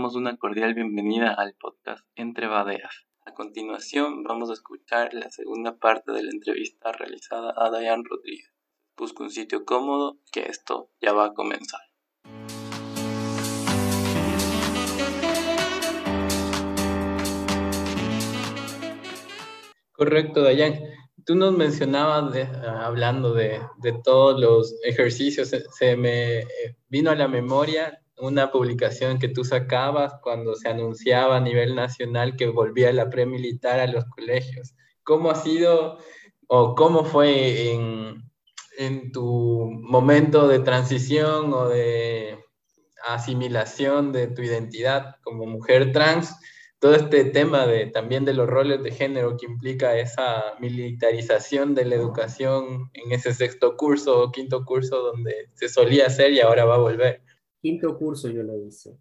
damos una cordial bienvenida al podcast Entre Badeas. A continuación vamos a escuchar la segunda parte de la entrevista realizada a Dayan Rodríguez. Busca un sitio cómodo que esto ya va a comenzar. Correcto, Dayan. Tú nos mencionabas, hablando de, todos los ejercicios, se me eh, vino a la memoria una publicación que tú sacabas cuando se anunciaba a nivel nacional que volvía la premilitar a los colegios. ¿Cómo ha sido o cómo fue en, en tu momento de transición o de asimilación de tu identidad como mujer trans? todo este tema de, también de los roles de género que implica esa militarización de la educación en ese sexto curso o quinto curso donde se solía hacer y ahora va a volver quinto curso yo lo hice.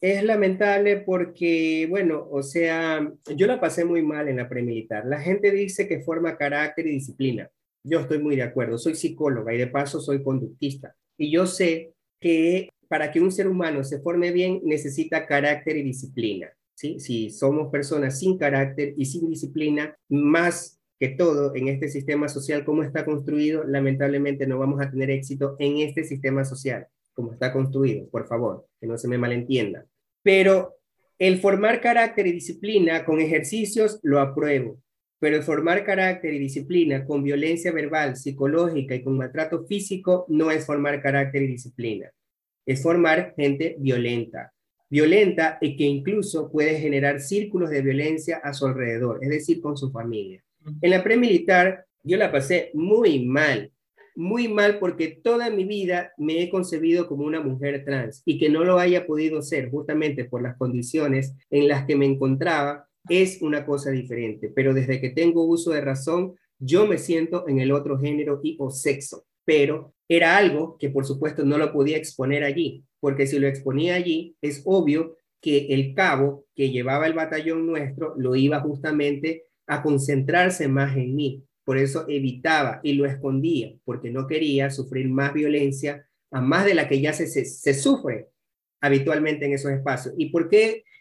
es lamentable porque, bueno, o sea, yo la pasé muy mal en la premilitar. La gente dice que forma carácter y disciplina. Yo estoy muy de acuerdo. Soy psicóloga y de paso soy conductista. Y yo sé que para que un ser humano se forme bien necesita carácter y disciplina. ¿sí? Si somos personas sin carácter y sin disciplina, más que todo en este sistema social como está construido, lamentablemente no vamos a tener éxito en este sistema social como está construido, por favor, que no se me malentienda. Pero el formar carácter y disciplina con ejercicios lo apruebo, pero el formar carácter y disciplina con violencia verbal, psicológica y con maltrato físico no es formar carácter y disciplina, es formar gente violenta, violenta y que incluso puede generar círculos de violencia a su alrededor, es decir, con su familia. En la premilitar yo la pasé muy mal, muy mal porque toda mi vida me he concebido como una mujer trans y que no lo haya podido ser justamente por las condiciones en las que me encontraba es una cosa diferente. Pero desde que tengo uso de razón, yo me siento en el otro género y o sexo. Pero era algo que por supuesto no lo podía exponer allí, porque si lo exponía allí, es obvio que el cabo que llevaba el batallón nuestro lo iba justamente a concentrarse más en mí por eso evitaba y lo escondía, porque no quería sufrir más violencia, a más de la que ya se, sufre habitualmente en esos espacios. ¿Y por?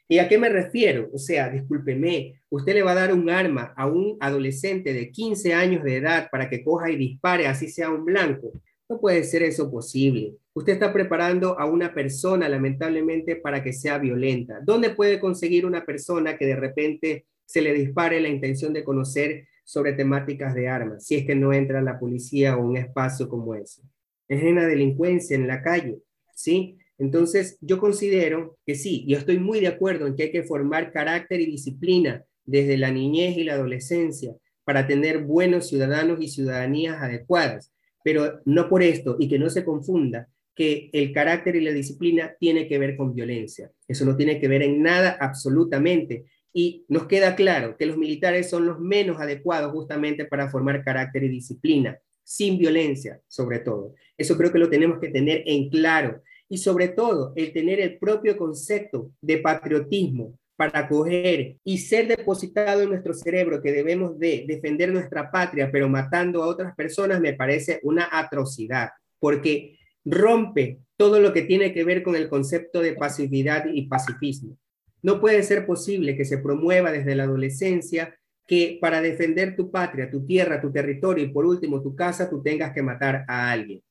¿Y a qué me refiero? O sea, discúlpeme, usted le va a dar un arma a un adolescente de 15 años de edad para que coja y dispare, así sea un blanco. No puede ser eso posible. Usted está preparando a una persona, lamentablemente, para que sea violenta. ¿Dónde puede conseguir una persona que de repente se le dispare la intención de conocer sobre temáticas de armas, si es que no entra la policía o un espacio como ese. Es una delincuencia en la calle, ¿sí? Entonces, yo considero que sí, yo estoy muy de acuerdo en que hay que formar carácter y disciplina desde la niñez y la adolescencia para tener buenos ciudadanos y ciudadanías adecuadas, pero no por esto y que no se confunda que el carácter y la disciplina tiene que ver con violencia. Eso no tiene que ver en nada absolutamente y nos queda claro que los militares son los menos adecuados justamente para formar carácter y disciplina, sin violencia, sobre todo. Eso creo que lo tenemos que tener en claro. Y sobre todo, el tener el propio concepto de patriotismo para acoger y ser depositado en nuestro cerebro que debemos de defender nuestra patria, pero matando a otras personas, me parece una atrocidad, porque rompe todo lo que tiene que ver con el concepto de pasividad y pacifismo. No puede ser posible que se promueva desde la adolescencia que para defender tu patria, tu tierra, tu territorio y por último tu casa, tú tengas que matar a alguien.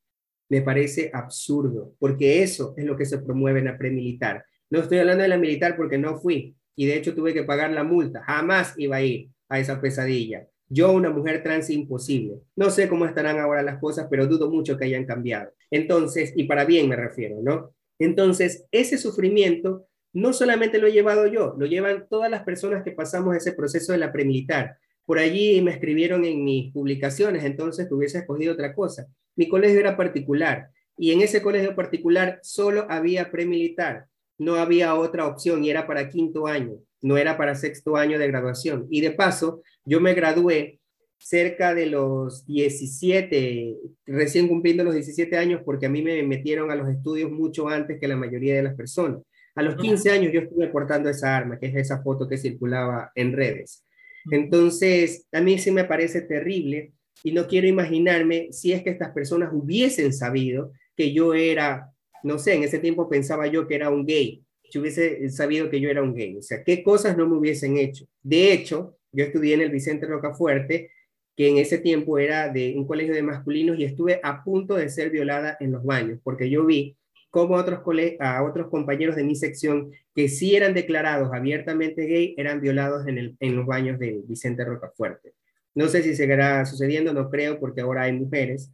Me parece absurdo, porque eso es lo que se promueve en la premilitar. No estoy hablando de la militar porque no fui y de hecho tuve que pagar la multa. Jamás iba a ir a esa pesadilla. Yo, una mujer trans, imposible. No sé cómo estarán ahora las cosas, pero dudo mucho que hayan cambiado. Entonces, y para bien me refiero, ¿no? Entonces, ese sufrimiento no solamente lo he llevado yo, lo llevan todas las personas que pasamos ese proceso de la premilitar. Por allí me escribieron en mis publicaciones, entonces tuviese escogido otra cosa. Mi colegio era particular y en ese colegio particular solo había premilitar, no había otra opción y era para quinto año, no era para sexto año de graduación. Y de paso, yo me gradué cerca de los 17, recién cumpliendo los 17 años, porque a mí me metieron a los estudios mucho antes que la mayoría de las personas. A los 15 años yo estuve portando esa arma, que es esa foto que circulaba en redes. Entonces, a mí sí me parece terrible y no quiero imaginarme si es que estas personas hubiesen sabido que yo era, no sé, en ese tiempo pensaba yo que era un gay, si hubiese sabido que yo era un gay. O sea, qué cosas no me hubiesen hecho. De hecho, yo estudié en el Vicente Rocafuerte, que en ese tiempo era de un colegio de masculinos y estuve a punto de ser violada en los baños, porque yo vi cómo otros a otros compañeros de mi sección que sí eran declarados abiertamente gay eran violados en, el, en los baños de Vicente Rocafuerte. No sé si seguirá sucediendo, no creo, porque ahora hay mujeres,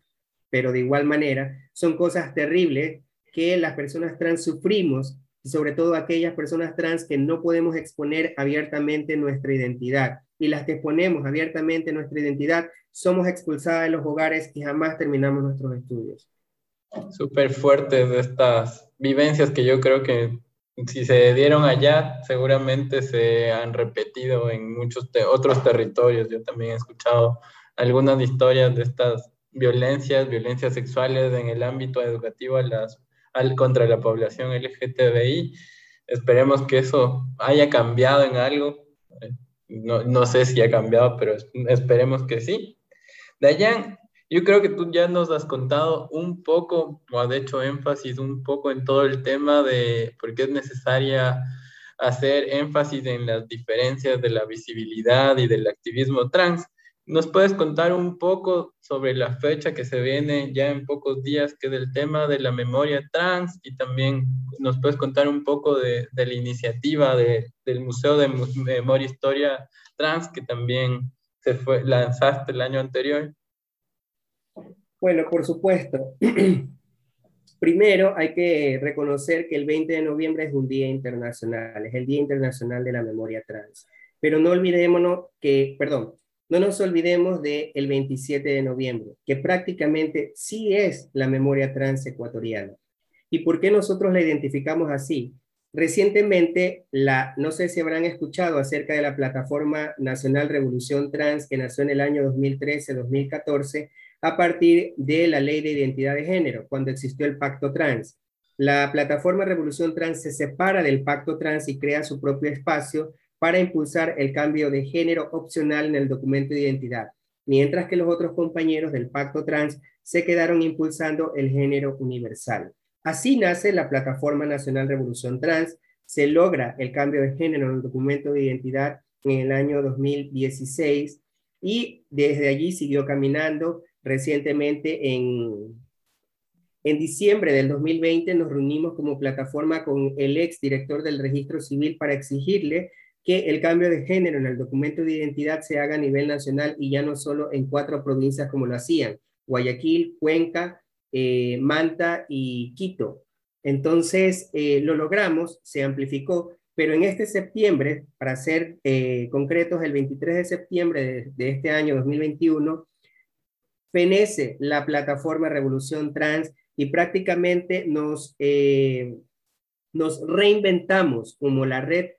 pero de igual manera son cosas terribles que las personas trans sufrimos, sobre todo aquellas personas trans que no podemos exponer abiertamente nuestra identidad. Y las que exponemos abiertamente nuestra identidad, somos expulsadas de los hogares y jamás terminamos nuestros estudios. Súper fuertes de estas vivencias que yo creo que si se dieron allá, seguramente se han repetido en muchos otros territorios. Yo también he escuchado algunas historias de estas violencias, violencias sexuales en el ámbito educativo a las, al, contra la población LGTBI. Esperemos que eso haya cambiado en algo. No, no sé si ha cambiado, pero esperemos que sí. Dayan, yo creo que tú ya nos has contado un poco, o has hecho énfasis un poco en todo el tema de por qué es necesaria hacer énfasis en las diferencias de la visibilidad y del activismo trans. ¿Nos puedes contar un poco sobre la fecha que se viene ya en pocos días, que es el tema de la memoria trans? Y también nos puedes contar un poco de, de la iniciativa de, del Museo de Memoria e Historia Trans, que también se fue, lanzaste el año anterior. Bueno, por supuesto. Primero hay que reconocer que el 20 de noviembre es un día internacional, es el Día Internacional de la Memoria Trans. Pero no olvidémonos que, perdón, no nos olvidemos del el 27 de noviembre, que prácticamente sí es la memoria trans ecuatoriana. ¿Y por qué nosotros la identificamos así? Recientemente, la, no sé si habrán escuchado acerca de la Plataforma Nacional Revolución Trans que nació en el año 2013-2014 a partir de la Ley de Identidad de Género, cuando existió el Pacto Trans. La Plataforma Revolución Trans se separa del Pacto Trans y crea su propio espacio para impulsar el cambio de género opcional en el documento de identidad, mientras que los otros compañeros del Pacto Trans se quedaron impulsando el género universal. Así nace la Plataforma Nacional Revolución Trans, se logra el cambio de género en el documento de identidad en el año 2016 y desde allí siguió caminando. Recientemente en, en diciembre del 2020 nos reunimos como plataforma con el ex director del registro civil para exigirle que el cambio de género en el documento de identidad se haga a nivel nacional y ya no solo en cuatro provincias como lo hacían, Guayaquil, Cuenca, eh, Manta y Quito. Entonces, eh, lo logramos, se amplificó, pero en este septiembre, para ser eh, concretos, el 23 de septiembre de, de, este año 2021, fenece la plataforma Revolución Trans y prácticamente nos, nos reinventamos como la red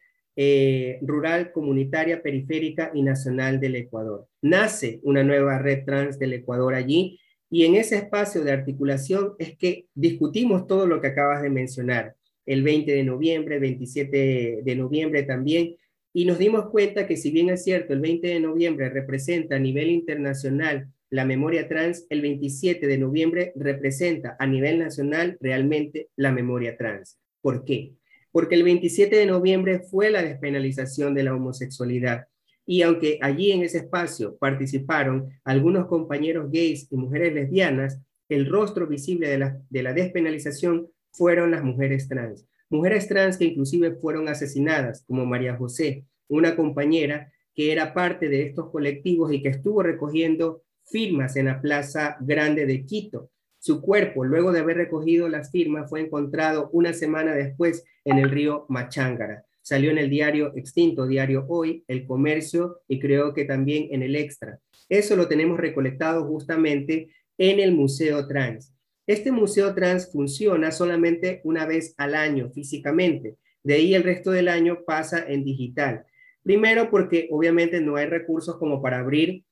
eh, rural, comunitaria, periférica y nacional del Ecuador. Nace una nueva red trans del Ecuador allí y en ese espacio de articulación es que discutimos todo lo que acabas de mencionar, el 20 de noviembre, 27 de noviembre también, y nos dimos cuenta que si bien es cierto, el 20 de noviembre representa a nivel internacional la memoria trans, el 27 de noviembre representa a nivel nacional realmente la memoria trans. ¿Por qué? porque el 27 de noviembre fue la despenalización de la homosexualidad. Y aunque allí en ese espacio participaron algunos compañeros gays y mujeres lesbianas, el rostro visible de la, de la despenalización fueron las mujeres trans. Mujeres trans que inclusive fueron asesinadas, como María José, una compañera que era parte de estos colectivos y que estuvo recogiendo firmas en la Plaza Grande de Quito su cuerpo, luego de haber recogido las firmas, fue encontrado una semana después en el río Machángara. Salió en el diario extinto, diario Hoy, El Comercio y creo que también en el Extra. Eso lo tenemos recolectado justamente en el Museo Trans. Este Museo Trans funciona solamente una vez al año físicamente. De ahí el resto del año pasa en digital. Primero porque obviamente no hay recursos como para abrir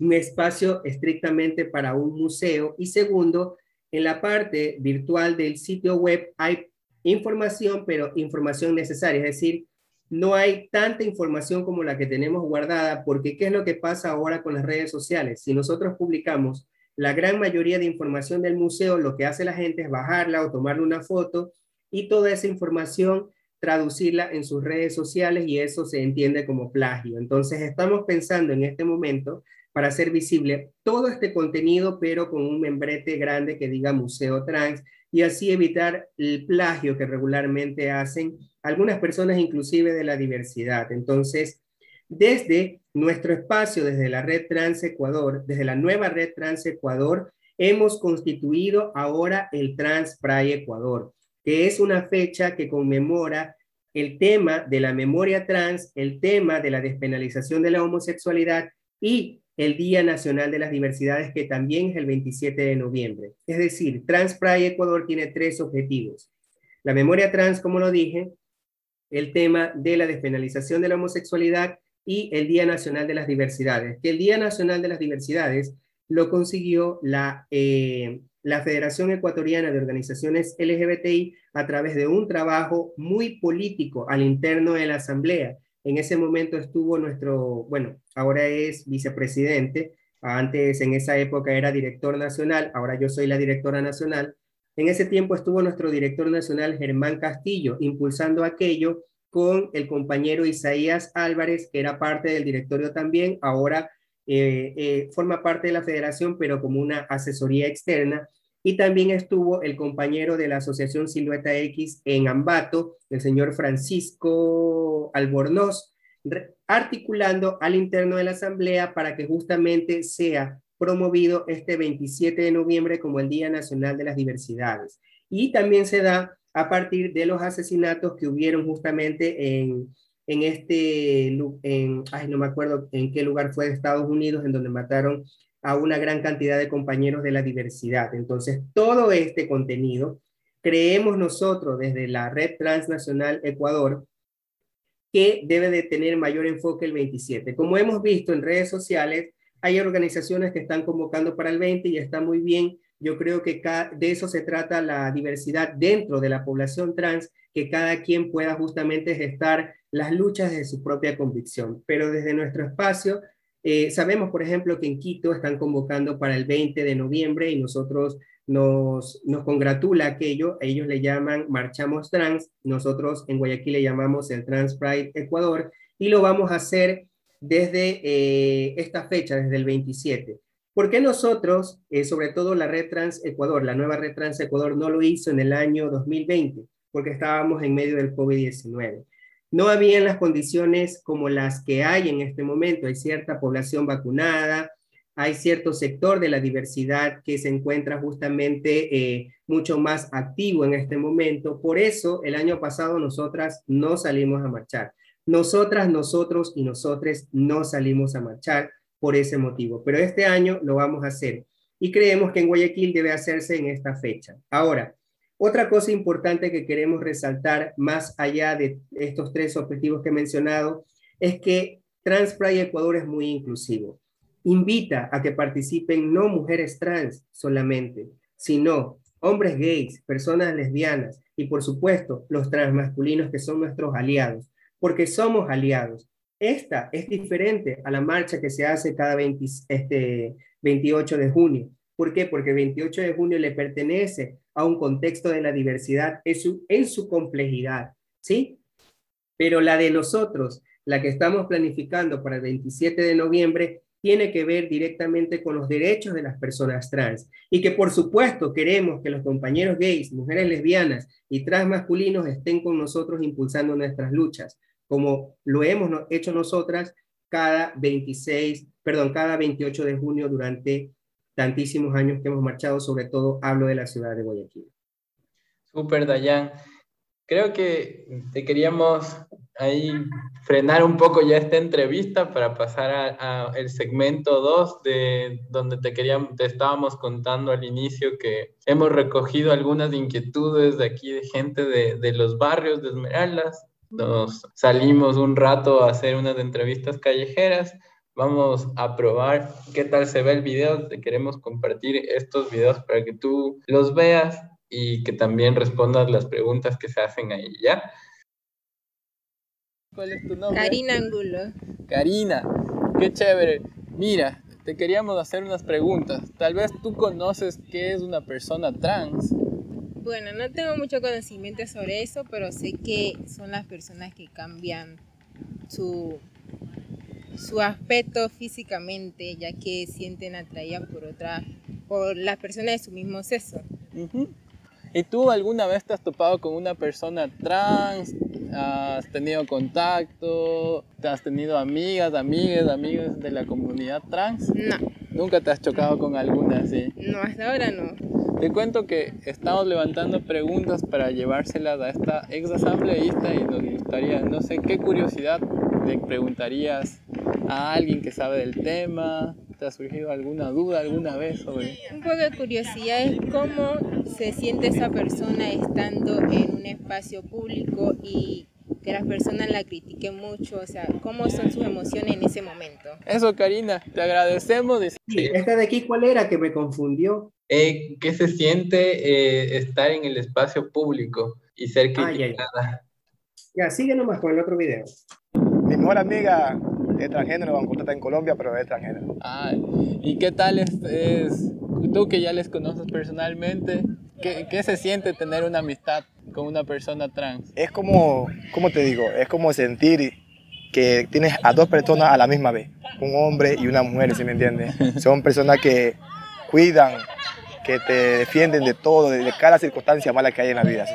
un espacio estrictamente para un museo y segundo, en la parte virtual del sitio web hay información, pero información necesaria, es decir, no hay tanta información como la que tenemos guardada, porque ¿qué es lo que pasa ahora con las redes sociales? Si nosotros publicamos la gran mayoría de información del museo, lo que hace la gente es bajarla o tomarle una foto y toda esa información traducirla en sus redes sociales y eso se entiende como plagio. Entonces estamos pensando en este momento para hacer visible todo este contenido, pero con un membrete grande que diga Museo Trans y así evitar el plagio que regularmente hacen algunas personas inclusive de la diversidad. Entonces, desde nuestro espacio, desde la Red Trans Ecuador, desde la nueva Red Trans Ecuador, hemos constituido ahora el Trans Pride Ecuador, que es una fecha que conmemora el tema de la memoria trans, el tema de la despenalización de la homosexualidad y el Día Nacional de las Diversidades, que también es el 27 de noviembre. Es decir, Trans Pride Ecuador tiene tres objetivos. La memoria trans, como lo dije, el tema de la despenalización de la homosexualidad y el Día Nacional de las Diversidades, que el Día Nacional de las Diversidades lo consiguió la, eh, la Federación Ecuatoriana de Organizaciones LGBTI a través de un trabajo muy político al interno de la Asamblea. En ese momento estuvo nuestro, bueno, ahora es vicepresidente, antes en esa época era director nacional, ahora yo soy la directora nacional. En ese tiempo estuvo nuestro director nacional Germán Castillo impulsando aquello con el compañero Isaías Álvarez, que era parte del directorio también, ahora eh, eh, forma parte de la federación, pero como una asesoría externa. Y también estuvo el compañero de la Asociación Silueta X en Ambato, el señor Francisco Albornoz, articulando al interno de la Asamblea para que justamente sea promovido este 27 de noviembre como el Día Nacional de las Diversidades. Y también se da a partir de los asesinatos que hubieron justamente en, en este, en, no me acuerdo en qué lugar fue Estados Unidos, en donde mataron a una gran cantidad de compañeros de la diversidad. Entonces, todo este contenido creemos nosotros desde la Red Transnacional Ecuador que debe de tener mayor enfoque el 27. Como hemos visto en redes sociales, hay organizaciones que están convocando para el 20 y está muy bien yo creo que de eso se trata la diversidad dentro de la población trans, que cada quien pueda justamente gestar las luchas de su propia convicción. Pero desde nuestro espacio, eh, sabemos, por ejemplo, que en Quito están convocando para el 20 de noviembre y nosotros nos, nos congratula aquello, ellos le llaman Marchamos Trans, nosotros en Guayaquil le llamamos el Trans Pride Ecuador y lo vamos a hacer desde eh, esta fecha, desde el 27. ¿Por qué nosotros, eh, sobre todo la Red Trans Ecuador, la nueva Red Trans Ecuador, no lo hizo en el año 2020? Porque estábamos en medio del COVID-19. No habían las condiciones como las que hay en este momento. Hay cierta población vacunada, hay cierto sector de la diversidad que se encuentra justamente eh, mucho más activo en este momento. Por eso, el año pasado nosotras no salimos a marchar. Nosotras, nosotros y nosotres no salimos a marchar por ese motivo. Pero este año lo vamos a hacer y creemos que en Guayaquil debe hacerse en esta fecha. Ahora, otra cosa importante que queremos resaltar más allá de estos tres objetivos que he mencionado es que Transpride Ecuador es muy inclusivo. Invita a que participen no mujeres trans solamente, sino hombres gays, personas lesbianas y por supuesto los transmasculinos que son nuestros aliados, porque somos aliados. Esta es diferente a la marcha que se hace cada este, 28 de junio. ¿Por qué? Porque 28 de junio le pertenece a un contexto de la diversidad en su, en su complejidad, ¿sí? Pero la de nosotros, la que estamos planificando para el 27 de noviembre, tiene que ver directamente con los derechos de las personas trans y que por supuesto queremos que los compañeros gays, mujeres lesbianas y transmasculinos estén con nosotros impulsando nuestras luchas, como lo hemos hecho nosotras cada 26, perdón, cada 28 de junio durante tantísimos años que hemos marchado, sobre todo hablo de la ciudad de Guayaquil. Súper, Dayan. Creo que te queríamos ahí frenar un poco ya esta entrevista para pasar al segmento 2 de donde te queríamos, te estábamos contando al inicio que hemos recogido algunas inquietudes de aquí de gente de, de los barrios de Esmeraldas nos salimos un rato a hacer unas entrevistas callejeras. Vamos a probar qué tal se ve el video. Te queremos compartir estos videos para que tú los veas y que también respondas las preguntas que se hacen ahí, ¿ya? ¿Cuál es tu nombre? Karina Angulo. Karina, qué chévere. Mira, te queríamos hacer unas preguntas. Tal vez tú conoces qué es una persona trans. Bueno, no tengo mucho conocimiento sobre eso, pero sé que son las personas que cambian su, su aspecto físicamente, ya que sienten atraídas por otra, por las personas de su mismo sexo. ¿Y tú alguna vez te has topado con una persona trans? ¿Has tenido contacto? ¿Te has tenido amigas, amigas, amigos de la comunidad trans? No. ¿Nunca te has chocado con alguna así? No, hasta ahora no. Te cuento que estamos levantando preguntas para llevárselas a esta ex asambleísta y nos gustaría, no sé, qué curiosidad le preguntarías a alguien que sabe del tema, ¿Te ha surgido alguna duda alguna vez sobre? Un poco de curiosidad es cómo se siente esa persona estando en un espacio público y que las personas la critiquen mucho, o sea, cómo son sus emociones en ese momento. Eso, Karina, te agradecemos. Sí, esta de aquí, ¿cuál era que me confundió? Eh, ¿Qué se siente eh, estar en el espacio público y ser criticada? Ah, ya, ya. sigue nomás con el otro video. Mi mejor amiga es transgénero, aunque está en Colombia, pero es transgénero. Ah, ¿y qué tal es, tú que ya les conoces personalmente, ¿qué, ¿qué, se siente tener una amistad con una persona trans? Es como, ¿cómo te digo? Es como sentir que tienes a dos personas a la misma vez, un hombre y una mujer, ¿sí me entiendes? Son personas que cuidan, que te defienden de todo, de cada circunstancia mala que hay en la vida. ¿sí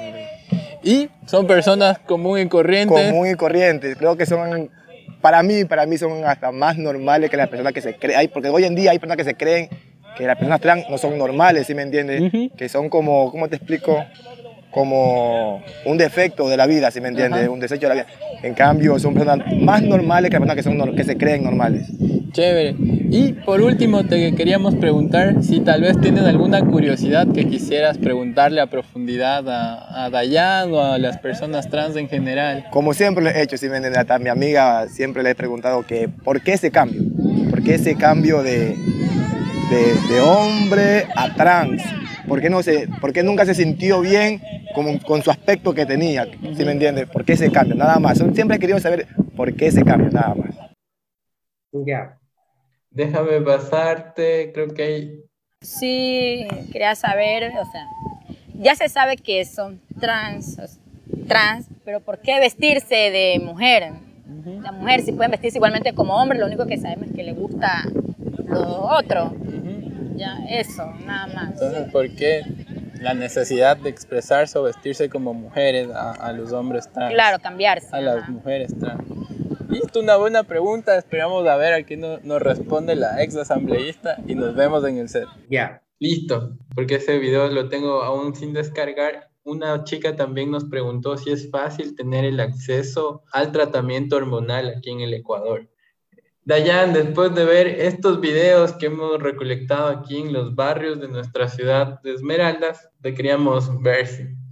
y son personas común y corrientes. Común y corrientes. Creo que son para mí, para mí son hasta más normales que las personas que se creen, porque hoy en día hay personas que se creen que las personas trans no son normales, ¿sí me entiendes? Que son como, ¿cómo te explico? Como un defecto de la vida, ¿sí me entiendes? Un desecho de la vida. En cambio, son personas más normales que las personas que, son, que se creen normales. Chévere. Y por último, te queríamos preguntar si tal vez tienes alguna curiosidad que quisieras preguntarle a profundidad a, a Dayan o a las personas trans en general. Como siempre lo he hecho, si me a mi amiga siempre le he preguntado que por qué ese cambio, por qué ese cambio de, de, de hombre a trans, ¿Por qué, no se, por qué nunca se sintió bien con, con su aspecto que tenía? ¿Sí me entiendes? ¿Por qué ese cambio? Nada más. Siempre he querido saber por qué ese cambio, nada más. Ya. Déjame pasarte, creo que hay... Sí, quería saber, o sea, ya se sabe que son trans, trans, pero ¿por qué vestirse de mujer? La mujer si pueden vestirse igualmente como hombre, lo único que sabemos es que le gusta lo otro. Ya, eso, nada más. Entonces, ¿por qué la necesidad de expresarse o vestirse como mujeres a, los hombres trans? Claro, cambiarse. A las mujeres trans. Listo, una buena pregunta. Esperamos a ver a quién nos responde la ex asambleísta y nos vemos en el set. Ya. Listo, porque ese video lo tengo aún sin descargar. Una chica también nos preguntó si es fácil tener el acceso al tratamiento hormonal aquí en el Ecuador. Dayan, después de ver estos videos que hemos recolectado aquí en los barrios de nuestra ciudad de Esmeraldas, te queríamos ver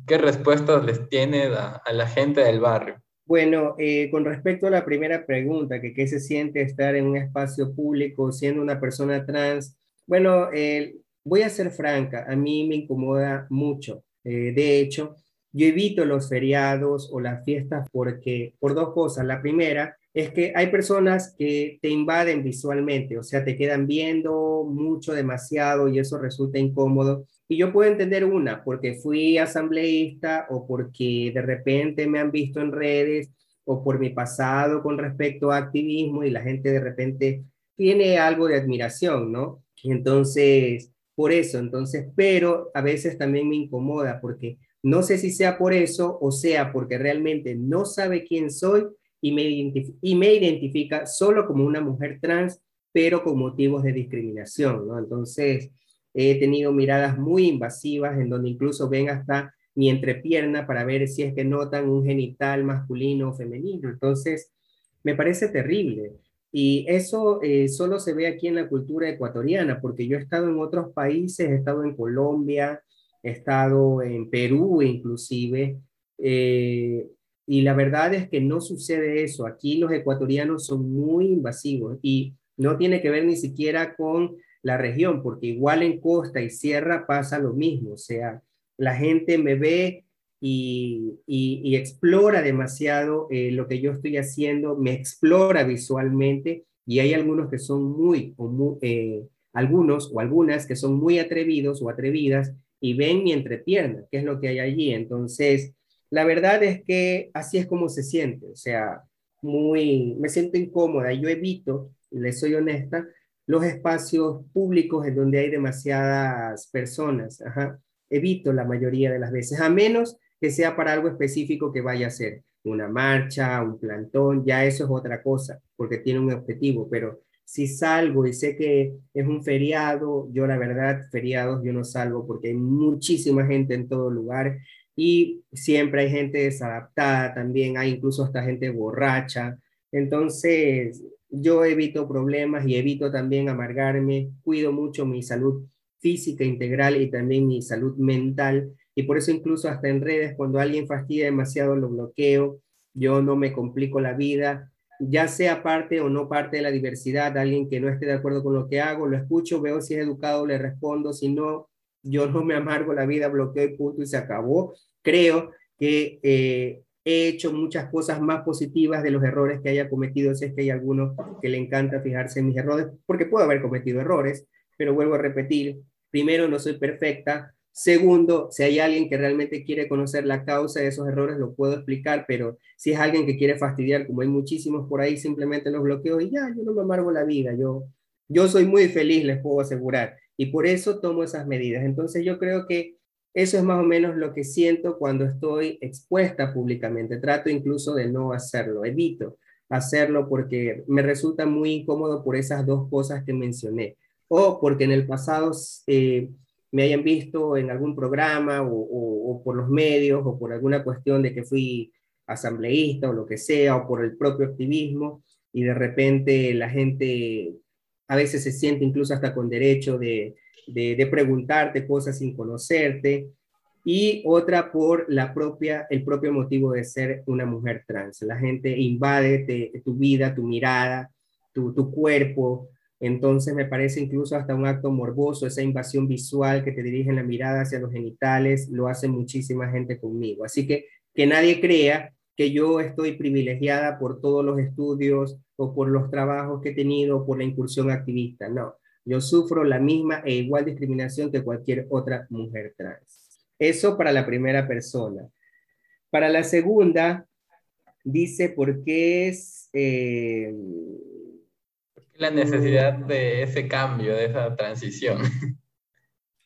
qué respuestas les tiene a la gente del barrio. Bueno, eh, con respecto a la primera pregunta, que qué se siente estar en un espacio público siendo una persona trans, bueno, eh, voy a ser franca, a mí me incomoda mucho. Eh, de hecho, yo evito los feriados o las fiestas porque, por dos cosas. La primera es que hay personas que te invaden visualmente, o sea, te quedan viendo mucho, demasiado y eso resulta incómodo. Y yo puedo entender una, porque fui asambleísta o porque de repente me han visto en redes o por mi pasado con respecto a activismo y la gente de repente tiene algo de admiración, ¿no? Entonces, por eso, entonces, pero a veces también me incomoda porque no sé si sea por eso o sea porque realmente no sabe quién soy y me, y me identifica solo como una mujer trans, pero con motivos de discriminación, ¿no? Entonces, He tenido miradas muy invasivas en donde incluso ven hasta mi entrepierna para ver si es que notan un genital masculino o femenino. Entonces, me parece terrible. Y eso eh, solo se ve aquí en la cultura ecuatoriana, porque yo he estado en otros países, he estado en Colombia, he estado en Perú inclusive, eh, y la verdad es que no sucede eso. Aquí los ecuatorianos son muy invasivos y no tiene que ver ni siquiera con la región, porque igual en costa y sierra pasa lo mismo, o sea, la gente me ve y, y, explora demasiado eh, lo que yo estoy haciendo, me explora visualmente y hay algunos que son muy, o eh, algunos o algunas que son muy atrevidos o atrevidas y ven mi entrepierna, que es lo que hay allí. Entonces, la verdad es que así es como se siente, o sea, muy, me siento incómoda. Yo evito, le soy honesta, los espacios públicos en donde hay demasiadas personas. Evito la mayoría de las veces, a menos que sea para algo específico que vaya a ser una marcha, un plantón, ya eso es otra cosa, porque tiene un objetivo, pero si salgo y sé que es un feriado, yo la verdad, feriados yo no salgo porque hay muchísima gente en todo lugar y siempre hay gente desadaptada también, hay incluso hasta gente borracha. Entonces, yo evito problemas y evito también amargarme, cuido mucho mi salud física integral y también mi salud mental. Y por eso incluso hasta en redes, cuando alguien fastidia demasiado, lo bloqueo. Yo no me complico la vida ya sea parte o no parte de la diversidad, alguien que no esté de acuerdo con lo que hago, lo escucho, veo si es educado, le respondo, si no, yo no me amargo la vida, bloqueo y punto y se acabó. Creo que eh, he hecho muchas cosas más positivas de los errores que haya cometido, si es que hay alguno que le encanta fijarse en mis errores, porque puedo haber cometido errores, pero vuelvo a repetir, primero no soy perfecta, Segundo, si hay alguien que realmente quiere conocer la causa de esos errores, lo puedo explicar, pero si es alguien que quiere fastidiar, como hay muchísimos por ahí, simplemente los bloqueo y ya, yo no me amargo la vida, yo, yo soy muy feliz, les puedo asegurar, y por eso tomo esas medidas. Entonces yo creo que eso es más o menos lo que siento cuando estoy expuesta públicamente. Trato incluso de no hacerlo, evito hacerlo porque me resulta muy incómodo por esas dos cosas que mencioné, o porque en el pasado... Eh, me hayan visto en algún programa o, por los medios o por alguna cuestión de que fui asambleísta o lo que sea, o por el propio activismo, y de repente la gente a veces se siente incluso hasta con derecho de, de, preguntarte cosas sin conocerte, y otra por la propia, el propio motivo de ser una mujer trans. La gente invade tu vida, tu mirada, tu, tu cuerpo, entonces me parece incluso hasta un acto morboso, esa invasión visual que te dirige la mirada hacia los genitales, lo hace muchísima gente conmigo. Así que que nadie crea que yo estoy privilegiada por todos los estudios o por los trabajos que he tenido, por la incursión activista. No, yo sufro la misma e igual discriminación que cualquier otra mujer trans. Eso para la primera persona. Para la segunda, dice por qué es... Eh, la necesidad de ese cambio, de esa transición.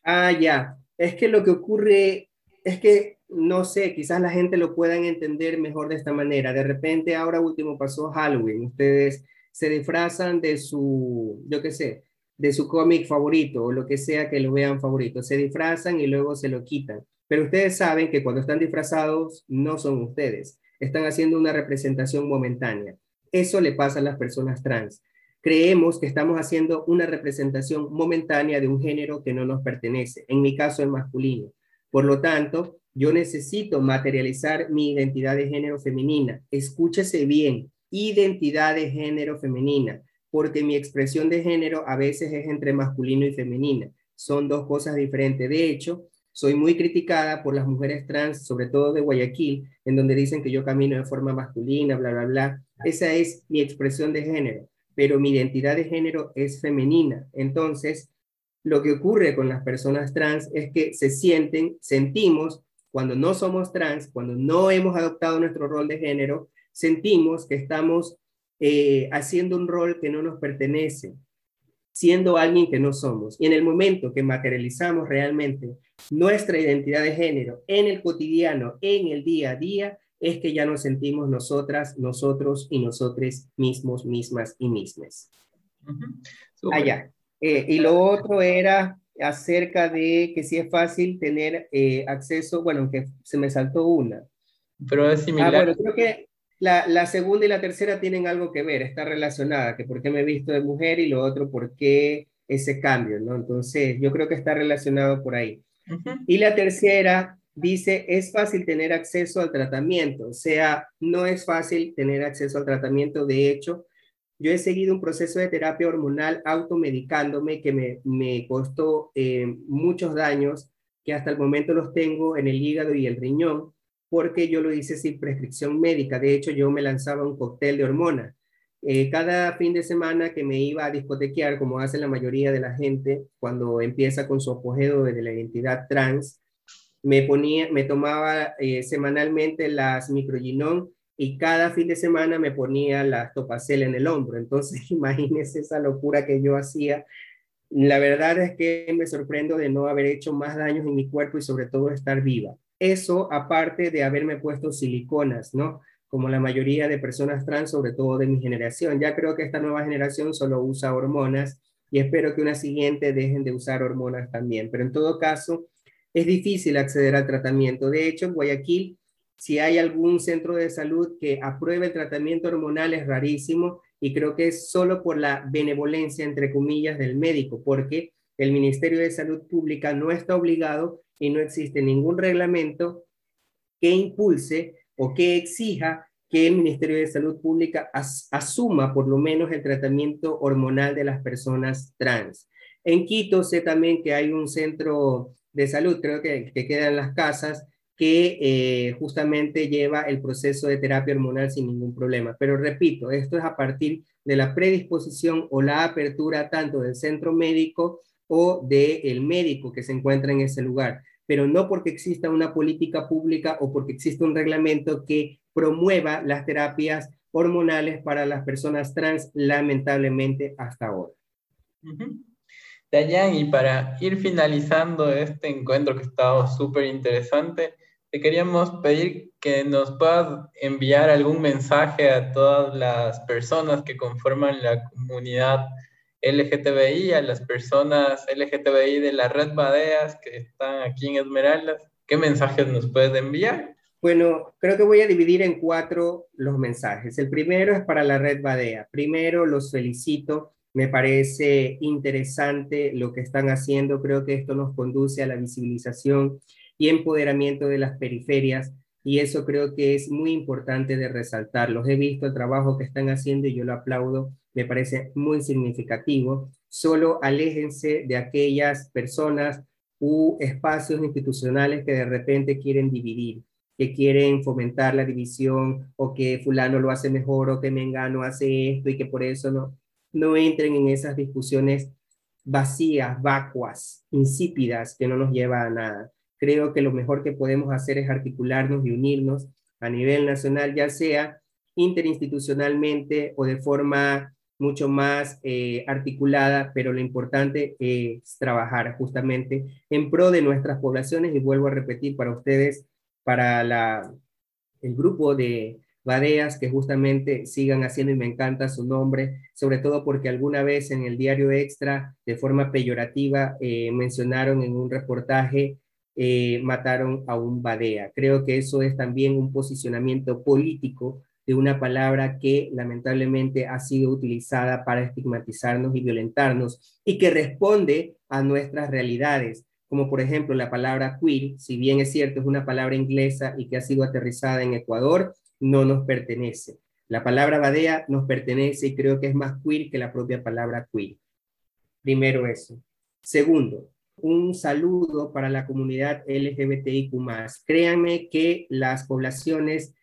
Ah, ya. Es que lo que ocurre es que, no sé, quizás la gente lo puedan entender mejor de esta manera. De repente, ahora último pasó Halloween. Ustedes se disfrazan de su, yo qué sé, de su cómic favorito o lo que sea que lo vean favorito. Se disfrazan y luego se lo quitan. Pero ustedes saben que cuando están disfrazados no son ustedes. Están haciendo una representación momentánea. Eso le pasa a las personas trans creemos que estamos haciendo una representación momentánea de un género que no nos pertenece, en mi caso el masculino. Por lo tanto, yo necesito materializar mi identidad de género femenina. Escúchese bien, identidad de género femenina, porque mi expresión de género a veces es entre masculino y femenina. Son dos cosas diferentes. De hecho, soy muy criticada por las mujeres trans, sobre todo de Guayaquil, en donde dicen que yo camino de forma masculina, bla, bla, bla. Esa es mi expresión de género pero mi identidad de género es femenina. Entonces, lo que ocurre con las personas trans es que se sienten, sentimos, cuando no somos trans, cuando no hemos adoptado nuestro rol de género, sentimos que estamos eh, haciendo un rol que no nos pertenece, siendo alguien que no somos. Y en el momento que materializamos realmente nuestra identidad de género en el cotidiano, en el día a día, es que ya nos sentimos nosotras, nosotros y nosotros mismos, mismas y mismas. Allá. Ah, eh, y lo otro era acerca de que si es fácil tener eh, acceso, bueno, que se me saltó una. Pero es similar. Ah, bueno, creo que la, la, segunda y la tercera tienen algo que ver, está relacionada, que por qué me he visto de mujer y lo otro, por qué ese cambio, ¿no? Entonces, yo creo que está relacionado por ahí. Y la tercera dice, es fácil tener acceso al tratamiento, o sea, no es fácil tener acceso al tratamiento. De hecho, yo he seguido un proceso de terapia hormonal automedicándome que me, me costó eh, muchos daños, que hasta el momento los tengo en el hígado y el riñón, porque yo lo hice sin prescripción médica. De hecho, yo me lanzaba un cóctel de hormonas. eh, cada fin de semana que me iba a discotequear, como hace la mayoría de la gente cuando empieza con su apogeo de la identidad trans, me ponía, me tomaba eh, semanalmente las microginón y cada fin de semana me ponía la topacel en el hombro. Entonces, imagínense esa locura que yo hacía. La verdad es que me sorprendo de no haber hecho más daños en mi cuerpo y sobre todo estar viva. Eso aparte de haberme puesto siliconas, ¿no? Como la mayoría de personas trans, sobre todo de mi generación. Ya creo que esta nueva generación solo usa hormonas y espero que una siguiente dejen de usar hormonas también. Pero en todo caso, es difícil acceder al tratamiento. De hecho, Guayaquil, si hay algún centro de salud que apruebe el tratamiento hormonal, es rarísimo y creo que es solo por la benevolencia, entre comillas, del médico, porque el Ministerio de Salud Pública no está obligado y no existe ningún reglamento que impulse o que exija que el Ministerio de Salud Pública asuma por lo menos el tratamiento hormonal de las personas trans. En Quito sé también que hay un centro de salud, creo que, que queda en las casas, que eh, justamente lleva el proceso de terapia hormonal sin ningún problema. Pero repito, esto es a partir de la predisposición o la apertura tanto del centro médico o del médico que se encuentra en ese lugar, pero no porque exista una política pública o porque exista un reglamento que promueva las terapias hormonales para las personas trans, lamentablemente hasta ahora. Dayan, y para ir finalizando este encuentro que ha estado súper interesante, te queríamos pedir que nos puedas enviar algún mensaje a todas las personas que conforman la comunidad LGTBI, a las personas LGTBI de la red Badeas que están aquí en Esmeraldas. ¿Qué mensajes nos puedes enviar? Bueno, creo que voy a dividir en cuatro los mensajes. El primero es para la red Badea. Primero, los felicito me parece interesante lo que están haciendo. Creo que esto nos conduce a la visibilización y empoderamiento de las periferias y eso creo que es muy importante de resaltar. Los he visto el trabajo que están haciendo y yo lo aplaudo. Me parece muy significativo. Solo aléjense de aquellas personas u espacios institucionales que de repente quieren dividir que quieren fomentar la división o que fulano lo hace mejor o que Mengano hace esto y que por eso no no entren en esas discusiones vacías, vacuas, insípidas, que no nos lleva a nada. Creo que lo mejor que podemos hacer es articularnos y unirnos a nivel nacional, ya sea interinstitucionalmente o de forma mucho más eh, articulada, pero lo importante es trabajar justamente en pro de nuestras poblaciones. Y vuelvo a repetir para ustedes, para la, el grupo de Badeas, que justamente sigan haciendo y me encanta su nombre, sobre todo porque alguna vez en el diario Extra, de forma peyorativa, eh, mencionaron en un reportaje, eh, mataron a un Badea. Creo que eso es también un posicionamiento político de una palabra que lamentablemente ha sido utilizada para estigmatizarnos y violentarnos y que responde a nuestras realidades como por ejemplo la palabra queer, si bien es cierto, es una palabra inglesa y que ha sido aterrizada en Ecuador, no nos pertenece. La palabra badea nos pertenece y creo que es más queer que la propia palabra queer. Primero eso. Segundo, un saludo para la comunidad LGBTIQ+. Créanme que las poblaciones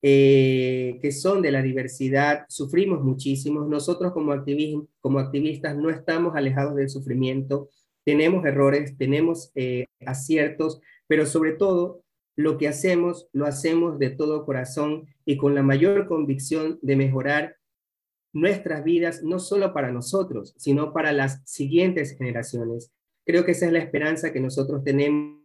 eh, que son de la diversidad sufrimos muchísimo. Nosotros como, como activistas no estamos alejados del sufrimiento. Tenemos errores, tenemos eh, aciertos, pero sobre todo lo que hacemos, lo hacemos de todo corazón y con la mayor convicción de mejorar nuestras vidas, no solo para nosotros, sino para las siguientes generaciones. Creo que esa es la esperanza que nosotros tenemos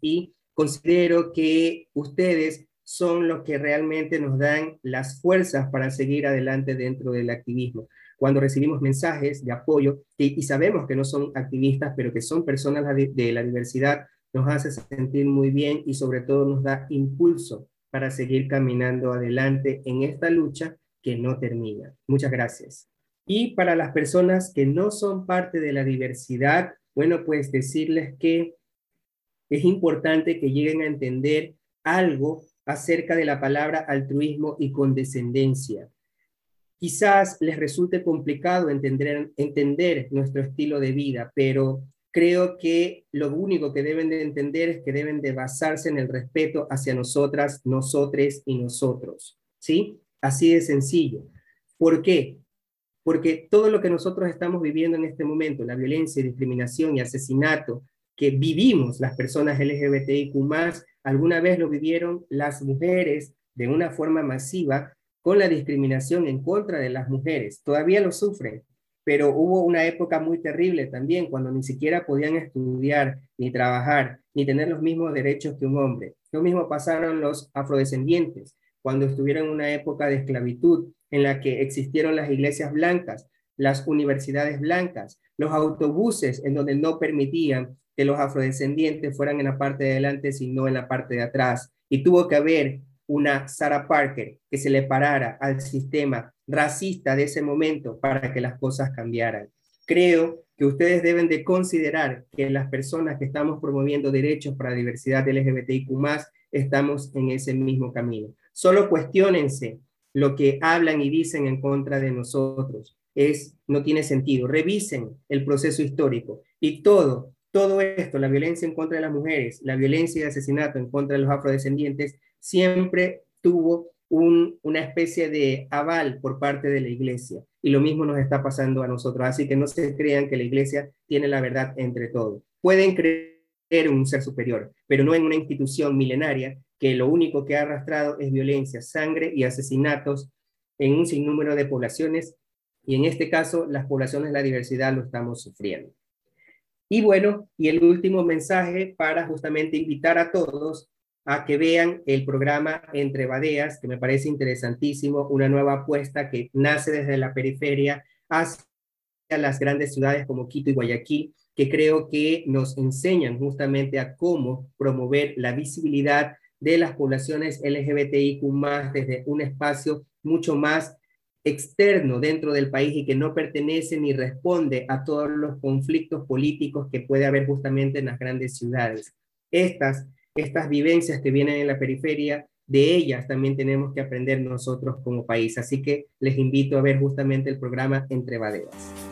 y considero que ustedes son los que realmente nos dan las fuerzas para seguir adelante dentro del activismo. Cuando recibimos mensajes de apoyo y, sabemos que no son activistas, pero que son personas de la diversidad, nos hace sentir muy bien y sobre todo nos da impulso para seguir caminando adelante en esta lucha que no termina. Muchas gracias. Y para las personas que no son parte de la diversidad, bueno, pues decirles que es importante que lleguen a entender algo acerca de la palabra altruismo y condescendencia. Quizás les resulte complicado entender, entender nuestro estilo de vida, pero creo que lo único que deben de entender es que deben de basarse en el respeto hacia nosotras, nosotres y nosotros, ¿sí? Así de sencillo. ¿Por qué? Porque todo lo que nosotros estamos viviendo en este momento, la violencia, discriminación y asesinato que vivimos las personas LGBTIQ+, alguna vez lo vivieron las mujeres de una forma masiva con la discriminación en contra de las mujeres. Todavía lo sufren, pero hubo una época muy terrible también cuando ni siquiera podían estudiar, ni trabajar, ni tener los mismos derechos que un hombre. Lo mismo pasaron los afrodescendientes cuando estuvieron en una época de esclavitud en la que existieron las iglesias blancas, las universidades blancas, los autobuses en donde no permitían que los afrodescendientes fueran en la parte de adelante, sino en la parte de atrás. Y tuvo que haber una Sarah Parker que se le parara al sistema racista de ese momento para que las cosas cambiaran. Creo que ustedes deben de considerar que las personas que estamos promoviendo derechos para la diversidad LGBTIQ+, estamos en ese mismo camino. Solo cuestionense lo que hablan y dicen en contra de nosotros. Es, no tiene sentido. Revisen el proceso histórico y todo, todo esto, la violencia en contra de las mujeres, la violencia y asesinato en contra de los afrodescendientes, siempre tuvo una especie de aval por parte de la iglesia. Y lo mismo nos está pasando a nosotros. Así que no se crean que la iglesia tiene la verdad entre todos. Pueden creer en un ser superior, pero no en una institución milenaria que lo único que ha arrastrado es violencia, sangre y asesinatos en un sinnúmero de poblaciones y en este caso las poblaciones de la diversidad lo estamos sufriendo. Y bueno, y el último mensaje para justamente invitar a todos a que vean el programa Entre Badeas, que me parece interesantísimo, una nueva apuesta que nace desde la periferia hacia las grandes ciudades como Quito y Guayaquil, que creo que nos enseñan justamente a cómo promover la visibilidad de las poblaciones LGBTIQ desde un espacio mucho más externo dentro del país y que no pertenece ni responde a todos los conflictos políticos que puede haber justamente en las grandes ciudades. Estas, estas vivencias que vienen en la periferia, de ellas también tenemos que aprender nosotros como país. Así que les invito a ver justamente el programa Entre Badeas.